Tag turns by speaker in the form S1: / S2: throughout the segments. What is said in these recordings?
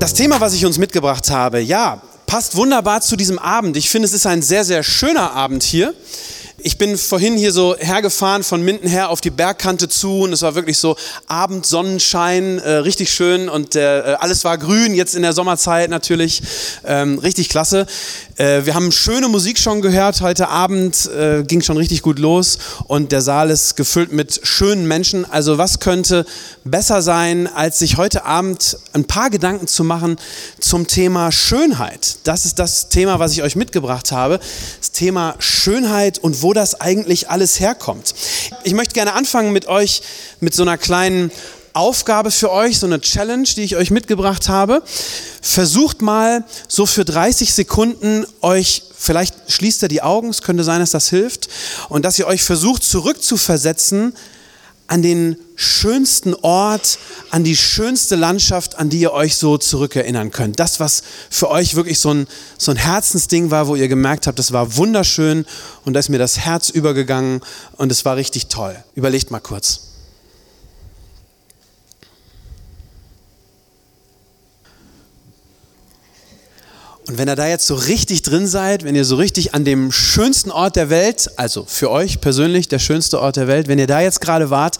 S1: Das Thema, was ich uns mitgebracht habe, ja, passt wunderbar zu diesem Abend. Ich finde, es ist ein sehr, sehr schöner Abend hier. Ich bin vorhin hier so hergefahren von Minden her auf die Bergkante zu und es war wirklich so Abendsonnenschein, äh, richtig schön und äh, alles war grün, jetzt in der Sommerzeit natürlich, ähm, richtig klasse. Äh, wir haben schöne Musik schon gehört, heute Abend äh, ging schon richtig gut los und der Saal ist gefüllt mit schönen Menschen. Also was könnte besser sein, als sich heute Abend ein paar Gedanken zu machen zum Thema Schönheit. Das ist das Thema, was ich euch mitgebracht habe. Das Thema Schönheit und wo wo das eigentlich alles herkommt. Ich möchte gerne anfangen mit euch mit so einer kleinen Aufgabe für euch, so eine Challenge, die ich euch mitgebracht habe. Versucht mal so für 30 Sekunden euch, vielleicht schließt ihr die Augen, es könnte sein, dass das hilft, und dass ihr euch versucht zurückzuversetzen an den schönsten Ort, an die schönste Landschaft, an die ihr euch so zurückerinnern könnt. Das, was für euch wirklich so ein, so ein Herzensding war, wo ihr gemerkt habt, das war wunderschön und da ist mir das Herz übergegangen und es war richtig toll. Überlegt mal kurz. Und wenn ihr da jetzt so richtig drin seid, wenn ihr so richtig an dem schönsten Ort der Welt, also für euch persönlich der schönste Ort der Welt, wenn ihr da jetzt gerade wart,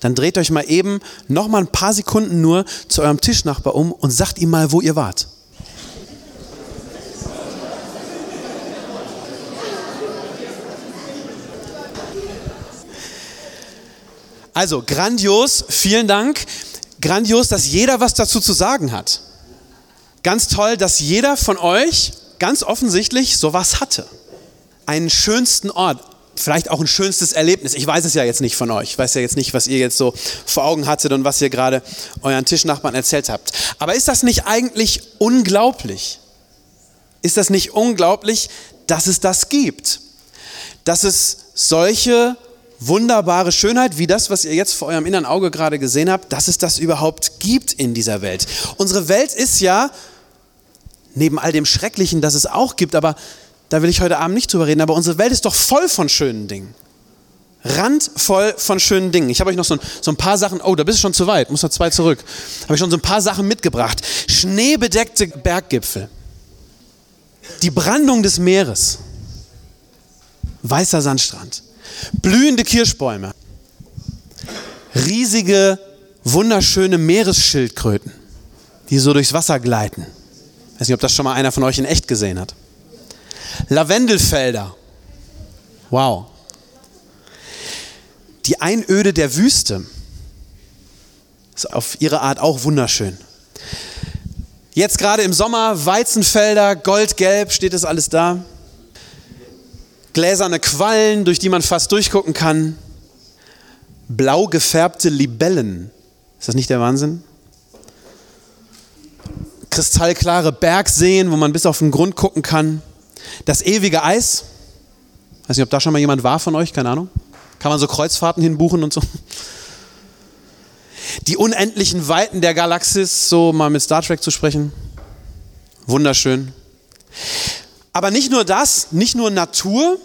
S1: dann dreht euch mal eben noch mal ein paar Sekunden nur zu eurem Tischnachbar um und sagt ihm mal, wo ihr wart. Also grandios, vielen Dank. Grandios, dass jeder was dazu zu sagen hat ganz toll, dass jeder von euch ganz offensichtlich sowas hatte. Einen schönsten Ort, vielleicht auch ein schönstes Erlebnis. Ich weiß es ja jetzt nicht von euch. Ich weiß ja jetzt nicht, was ihr jetzt so vor Augen hattet und was ihr gerade euren Tischnachbarn erzählt habt. Aber ist das nicht eigentlich unglaublich? Ist das nicht unglaublich, dass es das gibt? Dass es solche wunderbare Schönheit, wie das, was ihr jetzt vor eurem inneren Auge gerade gesehen habt, dass es das überhaupt gibt in dieser Welt. Unsere Welt ist ja neben all dem Schrecklichen, das es auch gibt, aber da will ich heute Abend nicht drüber reden, aber unsere Welt ist doch voll von schönen Dingen. Randvoll von schönen Dingen. Ich habe euch noch so ein, so ein, paar Sachen, oh, da bist du schon zu weit, muss noch zwei zurück. Habe ich schon so ein paar Sachen mitgebracht. Schneebedeckte Berggipfel. Die Brandung des Meeres. Weißer Sandstrand. Blühende Kirschbäume. Riesige, wunderschöne Meeresschildkröten, die so durchs Wasser gleiten. Ich weiß nicht, ob das schon mal einer von euch in echt gesehen hat. Lavendelfelder. Wow. Die Einöde der Wüste. Ist auf ihre Art auch wunderschön. Jetzt gerade im Sommer Weizenfelder, goldgelb, steht das alles da. Gläserne Quallen, durch die man fast durchgucken kann. Blau gefärbte Libellen. Ist das nicht der Wahnsinn? kristallklare Bergseen, wo man bis auf den Grund gucken kann. Das ewige Eis. Weiß nicht, ob da schon mal jemand war von euch, keine Ahnung. Kann man so Kreuzfahrten hinbuchen und so. Die unendlichen Weiten der Galaxis, so mal mit Star Trek zu sprechen. Wunderschön. Aber nicht nur das, nicht nur Natur,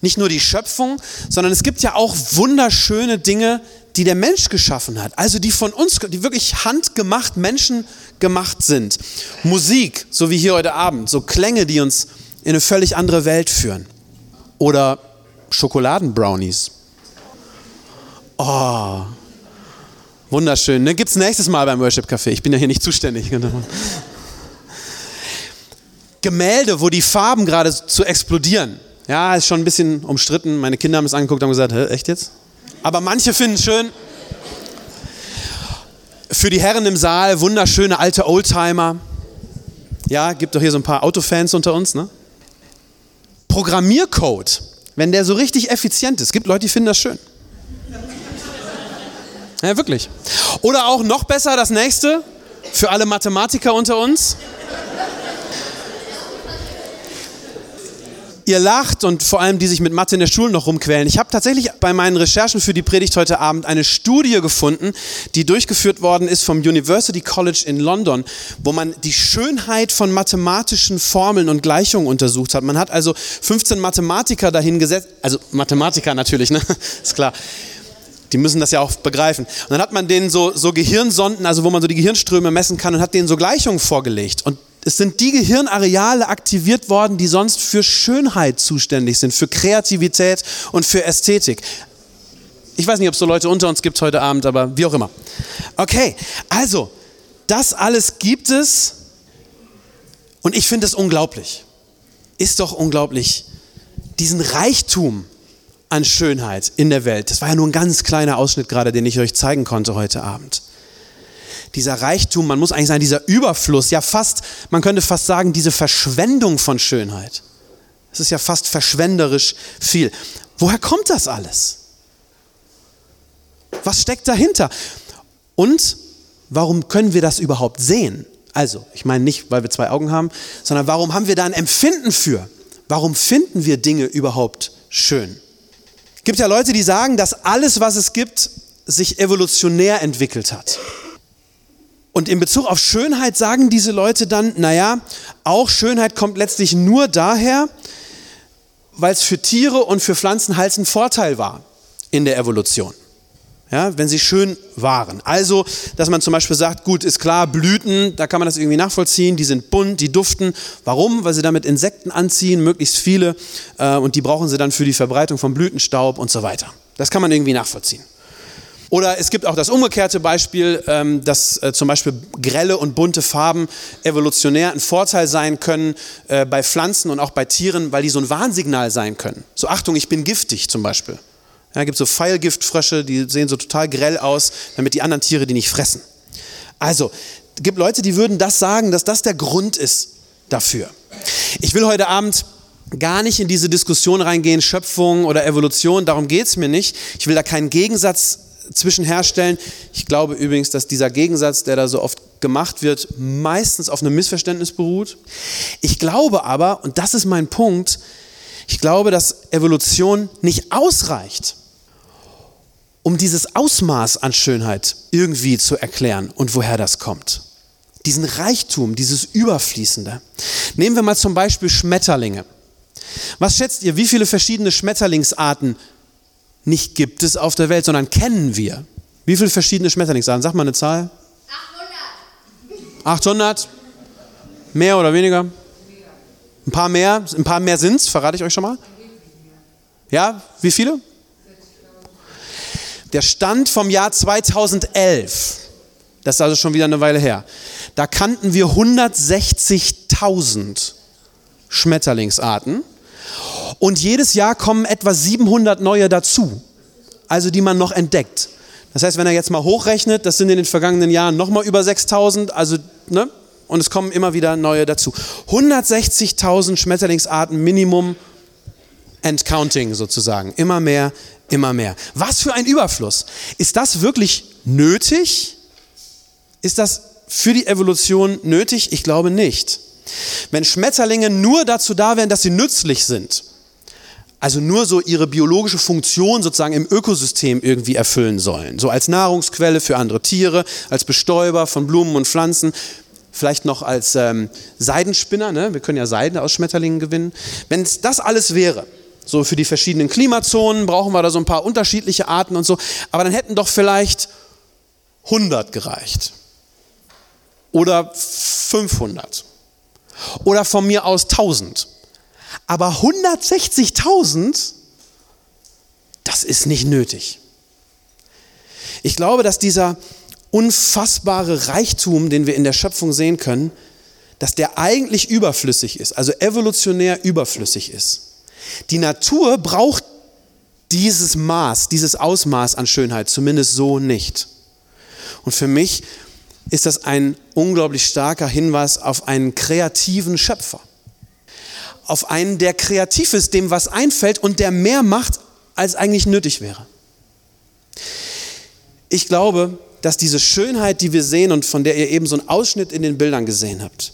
S1: nicht nur die Schöpfung, sondern es gibt ja auch wunderschöne Dinge, die der Mensch geschaffen hat, also die von uns, die wirklich handgemacht, Menschen gemacht sind. Musik, so wie hier heute Abend, so Klänge, die uns in eine völlig andere Welt führen. Oder Schokoladenbrownies. Oh, wunderschön. Ne? Gibt es nächstes Mal beim Worship Café. Ich bin ja hier nicht zuständig. Gemälde, wo die Farben gerade zu explodieren. Ja, ist schon ein bisschen umstritten. Meine Kinder haben es angeguckt und gesagt, Hä, echt jetzt? Aber manche finden es schön. Für die Herren im Saal wunderschöne alte Oldtimer. Ja, gibt doch hier so ein paar Autofans unter uns, ne? Programmiercode, wenn der so richtig effizient ist, gibt Leute, die finden das schön. Ja, wirklich. Oder auch noch besser das nächste, für alle Mathematiker unter uns. Ihr lacht und vor allem die sich mit Mathe in der Schule noch rumquälen. Ich habe tatsächlich bei meinen Recherchen für die Predigt heute Abend eine Studie gefunden, die durchgeführt worden ist vom University College in London, wo man die Schönheit von mathematischen Formeln und Gleichungen untersucht hat. Man hat also 15 Mathematiker dahin gesetzt, also Mathematiker natürlich, ne? ist klar. Die müssen das ja auch begreifen. Und dann hat man denen so, so Gehirnsonden, also wo man so die Gehirnströme messen kann und hat denen so Gleichungen vorgelegt. Und es sind die Gehirnareale aktiviert worden, die sonst für Schönheit zuständig sind, für Kreativität und für Ästhetik. Ich weiß nicht, ob es so Leute unter uns gibt heute Abend, aber wie auch immer. Okay, also, das alles gibt es und ich finde es unglaublich. Ist doch unglaublich. Diesen Reichtum an Schönheit in der Welt. Das war ja nur ein ganz kleiner Ausschnitt gerade, den ich euch zeigen konnte heute Abend dieser Reichtum, man muss eigentlich sagen, dieser Überfluss, ja fast, man könnte fast sagen, diese Verschwendung von Schönheit. Es ist ja fast verschwenderisch viel. Woher kommt das alles? Was steckt dahinter? Und warum können wir das überhaupt sehen? Also, ich meine nicht, weil wir zwei Augen haben, sondern warum haben wir da ein Empfinden für? Warum finden wir Dinge überhaupt schön? Es gibt ja Leute, die sagen, dass alles, was es gibt, sich evolutionär entwickelt hat. Und in Bezug auf Schönheit sagen diese Leute dann, naja, auch Schönheit kommt letztlich nur daher, weil es für Tiere und für Pflanzenhals ein Vorteil war in der Evolution. Ja, wenn sie schön waren. Also, dass man zum Beispiel sagt, gut, ist klar, Blüten, da kann man das irgendwie nachvollziehen, die sind bunt, die duften. Warum? Weil sie damit Insekten anziehen, möglichst viele, äh, und die brauchen sie dann für die Verbreitung von Blütenstaub und so weiter. Das kann man irgendwie nachvollziehen. Oder es gibt auch das umgekehrte Beispiel, ähm, dass äh, zum Beispiel grelle und bunte Farben evolutionär ein Vorteil sein können äh, bei Pflanzen und auch bei Tieren, weil die so ein Warnsignal sein können. So Achtung, ich bin giftig zum Beispiel. Ja, gibt so Pfeilgiftfrösche, die sehen so total grell aus, damit die anderen Tiere die nicht fressen. Also, gibt Leute, die würden das sagen, dass das der Grund ist dafür. Ich will heute Abend gar nicht in diese Diskussion reingehen, Schöpfung oder Evolution, darum geht es mir nicht. Ich will da keinen Gegensatz zwischen herstellen. Ich glaube übrigens, dass dieser Gegensatz, der da so oft gemacht wird, meistens auf einem Missverständnis beruht. Ich glaube aber, und das ist mein Punkt, ich glaube, dass Evolution nicht ausreicht, um dieses Ausmaß an Schönheit irgendwie zu erklären und woher das kommt. Diesen Reichtum, dieses Überfließende. Nehmen wir mal zum Beispiel Schmetterlinge. Was schätzt ihr, wie viele verschiedene Schmetterlingsarten nicht gibt es auf der Welt, sondern kennen wir. Wie viele verschiedene Schmetterlingsarten? Sag mal eine Zahl. 800. 800? Mehr oder weniger? Ein paar mehr? Ein paar mehr sind es, verrate ich euch schon mal. Ja, wie viele? Der Stand vom Jahr 2011, das ist also schon wieder eine Weile her, da kannten wir 160.000 Schmetterlingsarten und jedes Jahr kommen etwa 700 neue dazu, also die man noch entdeckt. Das heißt, wenn er jetzt mal hochrechnet, das sind in den vergangenen Jahren nochmal über 6000, also, ne? Und es kommen immer wieder neue dazu. 160.000 Schmetterlingsarten Minimum and counting sozusagen. Immer mehr, immer mehr. Was für ein Überfluss. Ist das wirklich nötig? Ist das für die Evolution nötig? Ich glaube nicht. Wenn Schmetterlinge nur dazu da wären, dass sie nützlich sind, also nur so ihre biologische Funktion sozusagen im Ökosystem irgendwie erfüllen sollen. So als Nahrungsquelle für andere Tiere, als Bestäuber von Blumen und Pflanzen, vielleicht noch als ähm, Seidenspinner, ne? wir können ja Seiden aus Schmetterlingen gewinnen. Wenn es das alles wäre, so für die verschiedenen Klimazonen brauchen wir da so ein paar unterschiedliche Arten und so, aber dann hätten doch vielleicht 100 gereicht. Oder 500. Oder von mir aus 1000. Aber 160.000, das ist nicht nötig. Ich glaube, dass dieser unfassbare Reichtum, den wir in der Schöpfung sehen können, dass der eigentlich überflüssig ist, also evolutionär überflüssig ist. Die Natur braucht dieses Maß, dieses Ausmaß an Schönheit, zumindest so nicht. Und für mich ist das ein unglaublich starker Hinweis auf einen kreativen Schöpfer auf einen, der kreativ ist, dem was einfällt und der mehr macht, als eigentlich nötig wäre. Ich glaube, dass diese Schönheit, die wir sehen und von der ihr eben so einen Ausschnitt in den Bildern gesehen habt,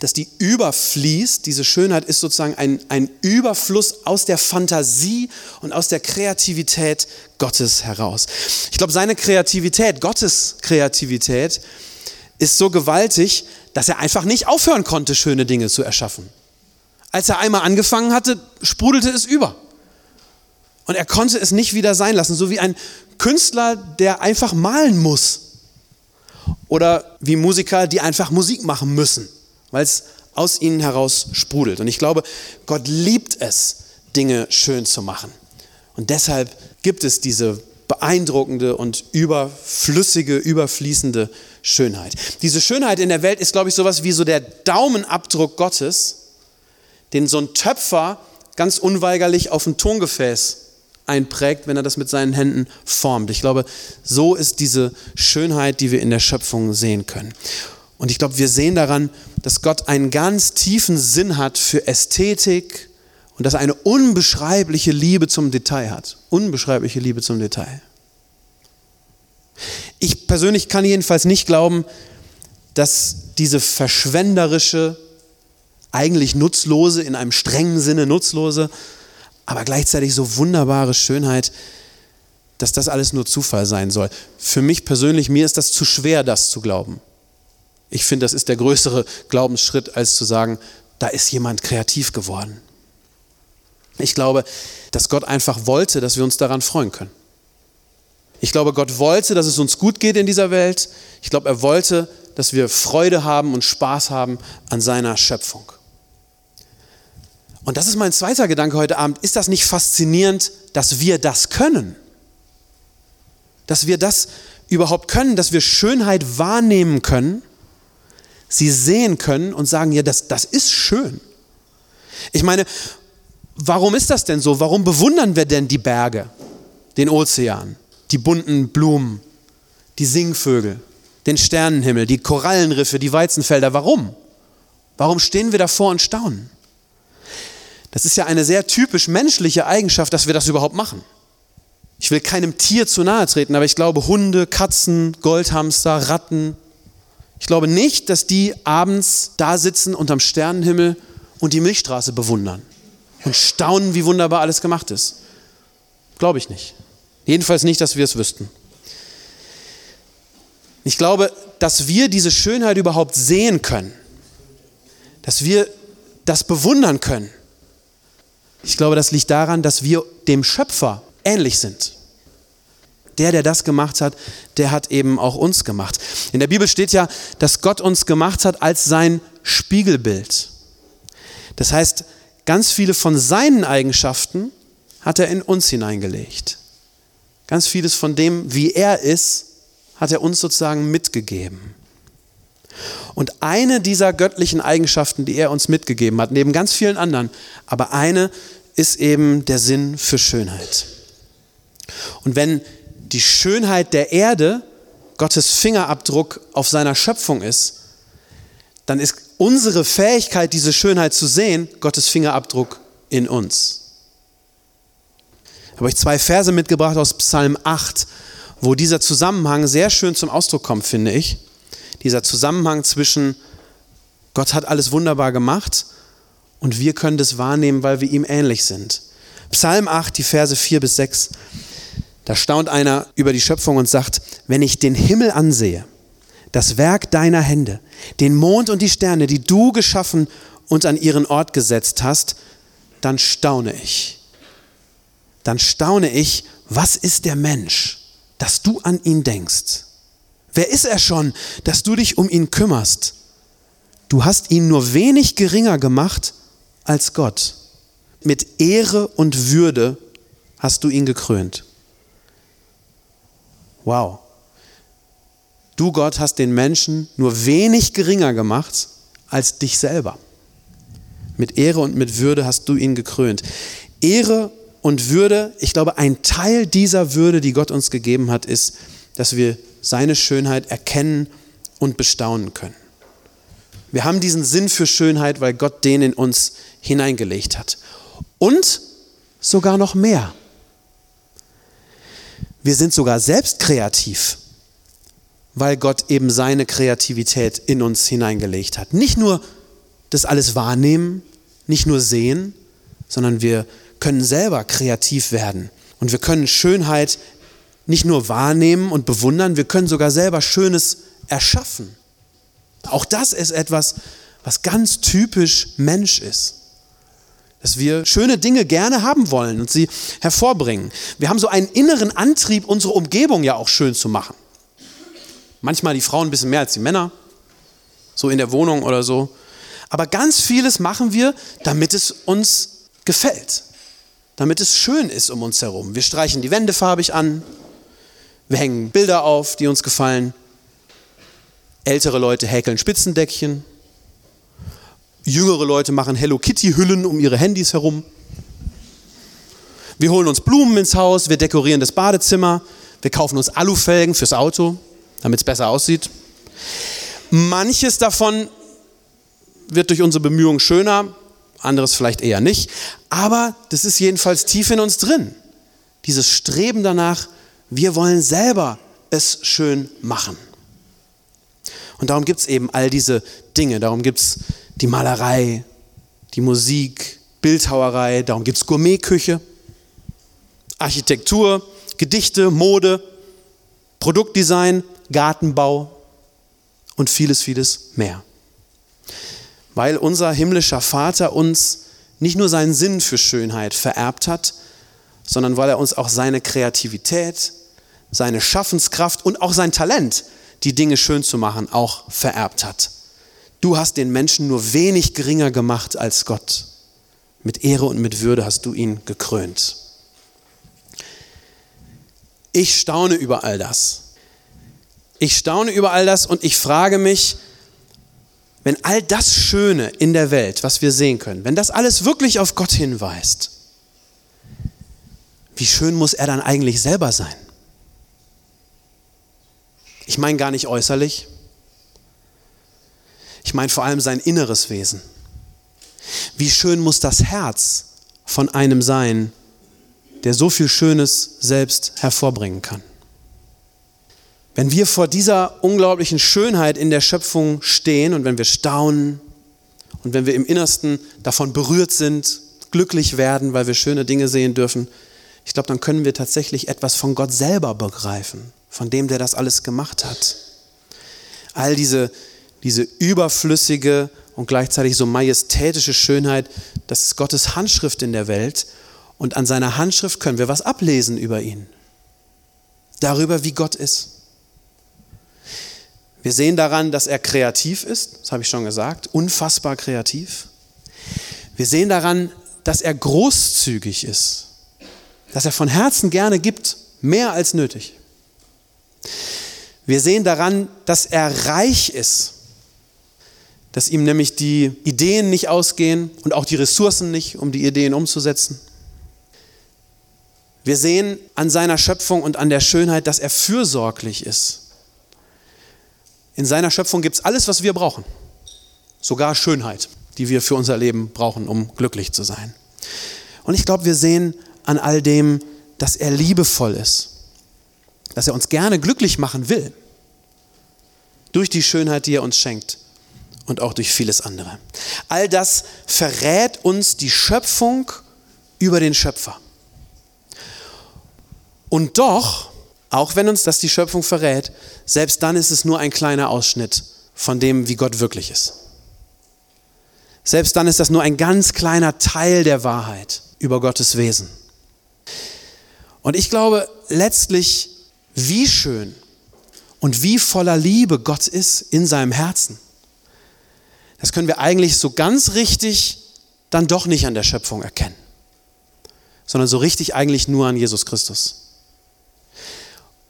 S1: dass die überfließt. Diese Schönheit ist sozusagen ein, ein Überfluss aus der Fantasie und aus der Kreativität Gottes heraus. Ich glaube, seine Kreativität, Gottes Kreativität, ist so gewaltig, dass er einfach nicht aufhören konnte, schöne Dinge zu erschaffen. Als er einmal angefangen hatte, sprudelte es über. Und er konnte es nicht wieder sein lassen, so wie ein Künstler, der einfach malen muss. Oder wie Musiker, die einfach Musik machen müssen, weil es aus ihnen heraus sprudelt. Und ich glaube, Gott liebt es, Dinge schön zu machen. Und deshalb gibt es diese beeindruckende und überflüssige, überfließende Schönheit. Diese Schönheit in der Welt ist, glaube ich, sowas wie so der Daumenabdruck Gottes, den so ein Töpfer ganz unweigerlich auf ein Tongefäß einprägt, wenn er das mit seinen Händen formt. Ich glaube, so ist diese Schönheit, die wir in der Schöpfung sehen können. Und ich glaube, wir sehen daran, dass Gott einen ganz tiefen Sinn hat für Ästhetik und dass er eine unbeschreibliche Liebe zum Detail hat. Unbeschreibliche Liebe zum Detail. Ich persönlich kann jedenfalls nicht glauben, dass diese verschwenderische, eigentlich nutzlose, in einem strengen Sinne nutzlose aber gleichzeitig so wunderbare Schönheit, dass das alles nur Zufall sein soll. Für mich persönlich, mir ist das zu schwer, das zu glauben. Ich finde, das ist der größere Glaubensschritt, als zu sagen, da ist jemand kreativ geworden. Ich glaube, dass Gott einfach wollte, dass wir uns daran freuen können. Ich glaube, Gott wollte, dass es uns gut geht in dieser Welt. Ich glaube, er wollte, dass wir Freude haben und Spaß haben an seiner Schöpfung. Und das ist mein zweiter Gedanke heute Abend. Ist das nicht faszinierend, dass wir das können? Dass wir das überhaupt können, dass wir Schönheit wahrnehmen können, sie sehen können und sagen, ja, das, das ist schön. Ich meine, warum ist das denn so? Warum bewundern wir denn die Berge, den Ozean, die bunten Blumen, die Singvögel, den Sternenhimmel, die Korallenriffe, die Weizenfelder? Warum? Warum stehen wir davor und staunen? Das ist ja eine sehr typisch menschliche Eigenschaft, dass wir das überhaupt machen. Ich will keinem Tier zu nahe treten, aber ich glaube, Hunde, Katzen, Goldhamster, Ratten, ich glaube nicht, dass die abends da sitzen unterm Sternenhimmel und die Milchstraße bewundern und staunen, wie wunderbar alles gemacht ist. Glaube ich nicht. Jedenfalls nicht, dass wir es wüssten. Ich glaube, dass wir diese Schönheit überhaupt sehen können, dass wir das bewundern können, ich glaube, das liegt daran, dass wir dem Schöpfer ähnlich sind. Der, der das gemacht hat, der hat eben auch uns gemacht. In der Bibel steht ja, dass Gott uns gemacht hat als sein Spiegelbild. Das heißt, ganz viele von seinen Eigenschaften hat er in uns hineingelegt. Ganz vieles von dem, wie er ist, hat er uns sozusagen mitgegeben. Und eine dieser göttlichen Eigenschaften, die er uns mitgegeben hat, neben ganz vielen anderen, aber eine ist eben der Sinn für Schönheit. Und wenn die Schönheit der Erde Gottes Fingerabdruck auf seiner Schöpfung ist, dann ist unsere Fähigkeit, diese Schönheit zu sehen, Gottes Fingerabdruck in uns. Ich habe euch zwei Verse mitgebracht aus Psalm 8, wo dieser Zusammenhang sehr schön zum Ausdruck kommt, finde ich dieser Zusammenhang zwischen Gott hat alles wunderbar gemacht und wir können das wahrnehmen, weil wir ihm ähnlich sind. Psalm 8, die Verse 4 bis 6. Da staunt einer über die Schöpfung und sagt, wenn ich den Himmel ansehe, das Werk deiner Hände, den Mond und die Sterne, die du geschaffen und an ihren Ort gesetzt hast, dann staune ich. Dann staune ich, was ist der Mensch, dass du an ihn denkst? Wer ist er schon, dass du dich um ihn kümmerst? Du hast ihn nur wenig geringer gemacht als Gott. Mit Ehre und Würde hast du ihn gekrönt. Wow. Du Gott hast den Menschen nur wenig geringer gemacht als dich selber. Mit Ehre und mit Würde hast du ihn gekrönt. Ehre und Würde, ich glaube, ein Teil dieser Würde, die Gott uns gegeben hat, ist, dass wir seine Schönheit erkennen und bestaunen können. Wir haben diesen Sinn für Schönheit, weil Gott den in uns hineingelegt hat. Und sogar noch mehr. Wir sind sogar selbst kreativ, weil Gott eben seine Kreativität in uns hineingelegt hat. Nicht nur das alles wahrnehmen, nicht nur sehen, sondern wir können selber kreativ werden. Und wir können Schönheit nicht nur wahrnehmen und bewundern, wir können sogar selber Schönes erschaffen. Auch das ist etwas, was ganz typisch Mensch ist. Dass wir schöne Dinge gerne haben wollen und sie hervorbringen. Wir haben so einen inneren Antrieb, unsere Umgebung ja auch schön zu machen. Manchmal die Frauen ein bisschen mehr als die Männer, so in der Wohnung oder so. Aber ganz vieles machen wir, damit es uns gefällt, damit es schön ist um uns herum. Wir streichen die Wände farbig an, wir hängen Bilder auf, die uns gefallen. Ältere Leute häkeln Spitzendeckchen. Jüngere Leute machen Hello Kitty-Hüllen um ihre Handys herum. Wir holen uns Blumen ins Haus, wir dekorieren das Badezimmer, wir kaufen uns Alufelgen fürs Auto, damit es besser aussieht. Manches davon wird durch unsere Bemühungen schöner, anderes vielleicht eher nicht. Aber das ist jedenfalls tief in uns drin. Dieses Streben danach, wir wollen selber es schön machen. Und darum gibt es eben all diese Dinge. Darum gibt es die Malerei, die Musik, Bildhauerei, darum gibt es Gourmetküche, Architektur, Gedichte, Mode, Produktdesign, Gartenbau und vieles, vieles mehr weil unser himmlischer Vater uns nicht nur seinen Sinn für Schönheit vererbt hat, sondern weil er uns auch seine Kreativität, seine Schaffenskraft und auch sein Talent, die Dinge schön zu machen, auch vererbt hat. Du hast den Menschen nur wenig geringer gemacht als Gott. Mit Ehre und mit Würde hast du ihn gekrönt. Ich staune über all das. Ich staune über all das und ich frage mich, wenn all das Schöne in der Welt, was wir sehen können, wenn das alles wirklich auf Gott hinweist, wie schön muss er dann eigentlich selber sein? Ich meine gar nicht äußerlich, ich meine vor allem sein inneres Wesen. Wie schön muss das Herz von einem sein, der so viel Schönes selbst hervorbringen kann. Wenn wir vor dieser unglaublichen Schönheit in der Schöpfung stehen und wenn wir staunen und wenn wir im Innersten davon berührt sind, glücklich werden, weil wir schöne Dinge sehen dürfen, ich glaube, dann können wir tatsächlich etwas von Gott selber begreifen, von dem, der das alles gemacht hat. All diese, diese überflüssige und gleichzeitig so majestätische Schönheit, das ist Gottes Handschrift in der Welt. Und an seiner Handschrift können wir was ablesen über ihn. Darüber, wie Gott ist. Wir sehen daran, dass er kreativ ist, das habe ich schon gesagt, unfassbar kreativ. Wir sehen daran, dass er großzügig ist, dass er von Herzen gerne gibt, mehr als nötig. Wir sehen daran, dass er reich ist, dass ihm nämlich die Ideen nicht ausgehen und auch die Ressourcen nicht, um die Ideen umzusetzen. Wir sehen an seiner Schöpfung und an der Schönheit, dass er fürsorglich ist in seiner Schöpfung gibt es alles, was wir brauchen. Sogar Schönheit, die wir für unser Leben brauchen, um glücklich zu sein. Und ich glaube, wir sehen an all dem, dass er liebevoll ist. Dass er uns gerne glücklich machen will. Durch die Schönheit, die er uns schenkt. Und auch durch vieles andere. All das verrät uns die Schöpfung über den Schöpfer. Und doch auch wenn uns das die Schöpfung verrät, selbst dann ist es nur ein kleiner Ausschnitt von dem, wie Gott wirklich ist. Selbst dann ist das nur ein ganz kleiner Teil der Wahrheit über Gottes Wesen. Und ich glaube letztlich, wie schön und wie voller Liebe Gott ist in seinem Herzen. Das können wir eigentlich so ganz richtig dann doch nicht an der Schöpfung erkennen, sondern so richtig eigentlich nur an Jesus Christus.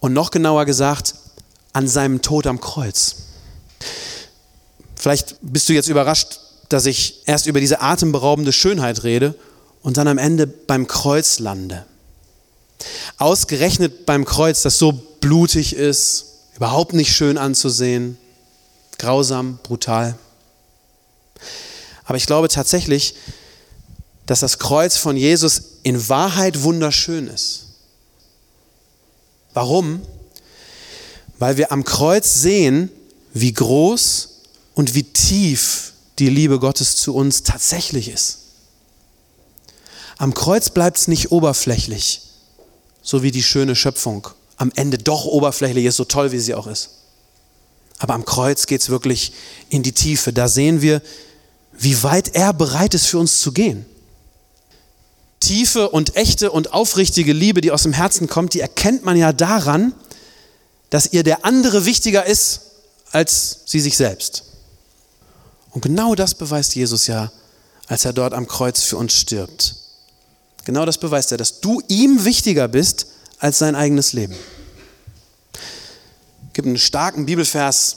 S1: Und noch genauer gesagt, an seinem Tod am Kreuz. Vielleicht bist du jetzt überrascht, dass ich erst über diese atemberaubende Schönheit rede und dann am Ende beim Kreuz lande. Ausgerechnet beim Kreuz, das so blutig ist, überhaupt nicht schön anzusehen, grausam, brutal. Aber ich glaube tatsächlich, dass das Kreuz von Jesus in Wahrheit wunderschön ist. Warum? Weil wir am Kreuz sehen, wie groß und wie tief die Liebe Gottes zu uns tatsächlich ist. Am Kreuz bleibt es nicht oberflächlich, so wie die schöne Schöpfung am Ende doch oberflächlich ist, so toll wie sie auch ist. Aber am Kreuz geht es wirklich in die Tiefe. Da sehen wir, wie weit er bereit ist, für uns zu gehen. Tiefe und echte und aufrichtige Liebe, die aus dem Herzen kommt, die erkennt man ja daran, dass ihr der andere wichtiger ist als sie sich selbst. Und genau das beweist Jesus ja, als er dort am Kreuz für uns stirbt. Genau das beweist er, dass du ihm wichtiger bist als sein eigenes Leben. Es gibt einen starken Bibelvers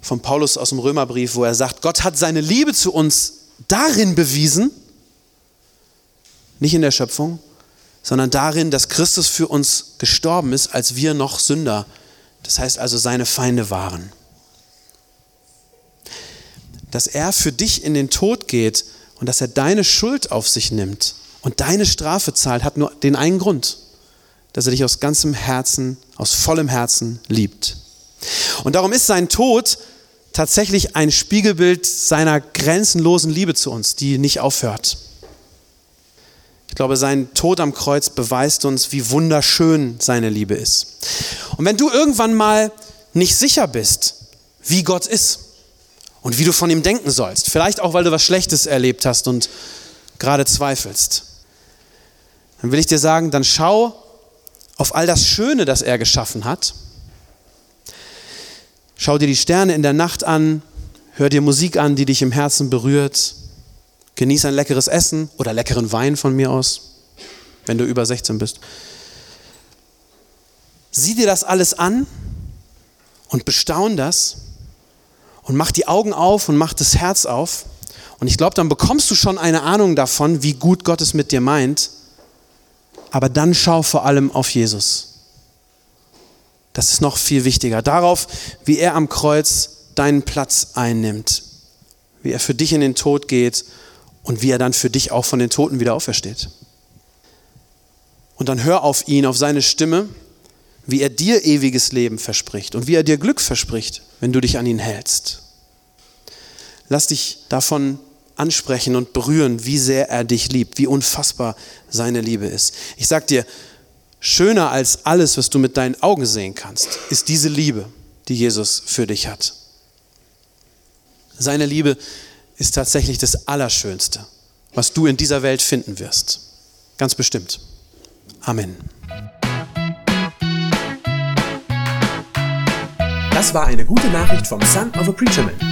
S1: von Paulus aus dem Römerbrief, wo er sagt, Gott hat seine Liebe zu uns darin bewiesen, nicht in der Schöpfung, sondern darin, dass Christus für uns gestorben ist, als wir noch Sünder, das heißt also seine Feinde waren. Dass er für dich in den Tod geht und dass er deine Schuld auf sich nimmt und deine Strafe zahlt, hat nur den einen Grund, dass er dich aus ganzem Herzen, aus vollem Herzen liebt. Und darum ist sein Tod tatsächlich ein Spiegelbild seiner grenzenlosen Liebe zu uns, die nicht aufhört. Ich glaube, sein Tod am Kreuz beweist uns, wie wunderschön seine Liebe ist. Und wenn du irgendwann mal nicht sicher bist, wie Gott ist und wie du von ihm denken sollst, vielleicht auch, weil du was Schlechtes erlebt hast und gerade zweifelst, dann will ich dir sagen, dann schau auf all das Schöne, das er geschaffen hat. Schau dir die Sterne in der Nacht an, hör dir Musik an, die dich im Herzen berührt. Genieß ein leckeres Essen oder leckeren Wein von mir aus, wenn du über 16 bist. Sieh dir das alles an und bestaun das und mach die Augen auf und mach das Herz auf. Und ich glaube, dann bekommst du schon eine Ahnung davon, wie gut Gott es mit dir meint aber dann schau vor allem auf Jesus. Das ist noch viel wichtiger. Darauf, wie er am Kreuz deinen Platz einnimmt, wie er für dich in den Tod geht und wie er dann für dich auch von den Toten wieder aufersteht. Und dann hör auf ihn, auf seine Stimme, wie er dir ewiges Leben verspricht und wie er dir Glück verspricht, wenn du dich an ihn hältst. Lass dich davon ansprechen und berühren, wie sehr er dich liebt, wie unfassbar seine Liebe ist. Ich sag dir, schöner als alles, was du mit deinen Augen sehen kannst, ist diese Liebe, die Jesus für dich hat. Seine Liebe ist tatsächlich das Allerschönste, was du in dieser Welt finden wirst. Ganz bestimmt. Amen.
S2: Das war eine gute Nachricht vom Son of a Preacher Man.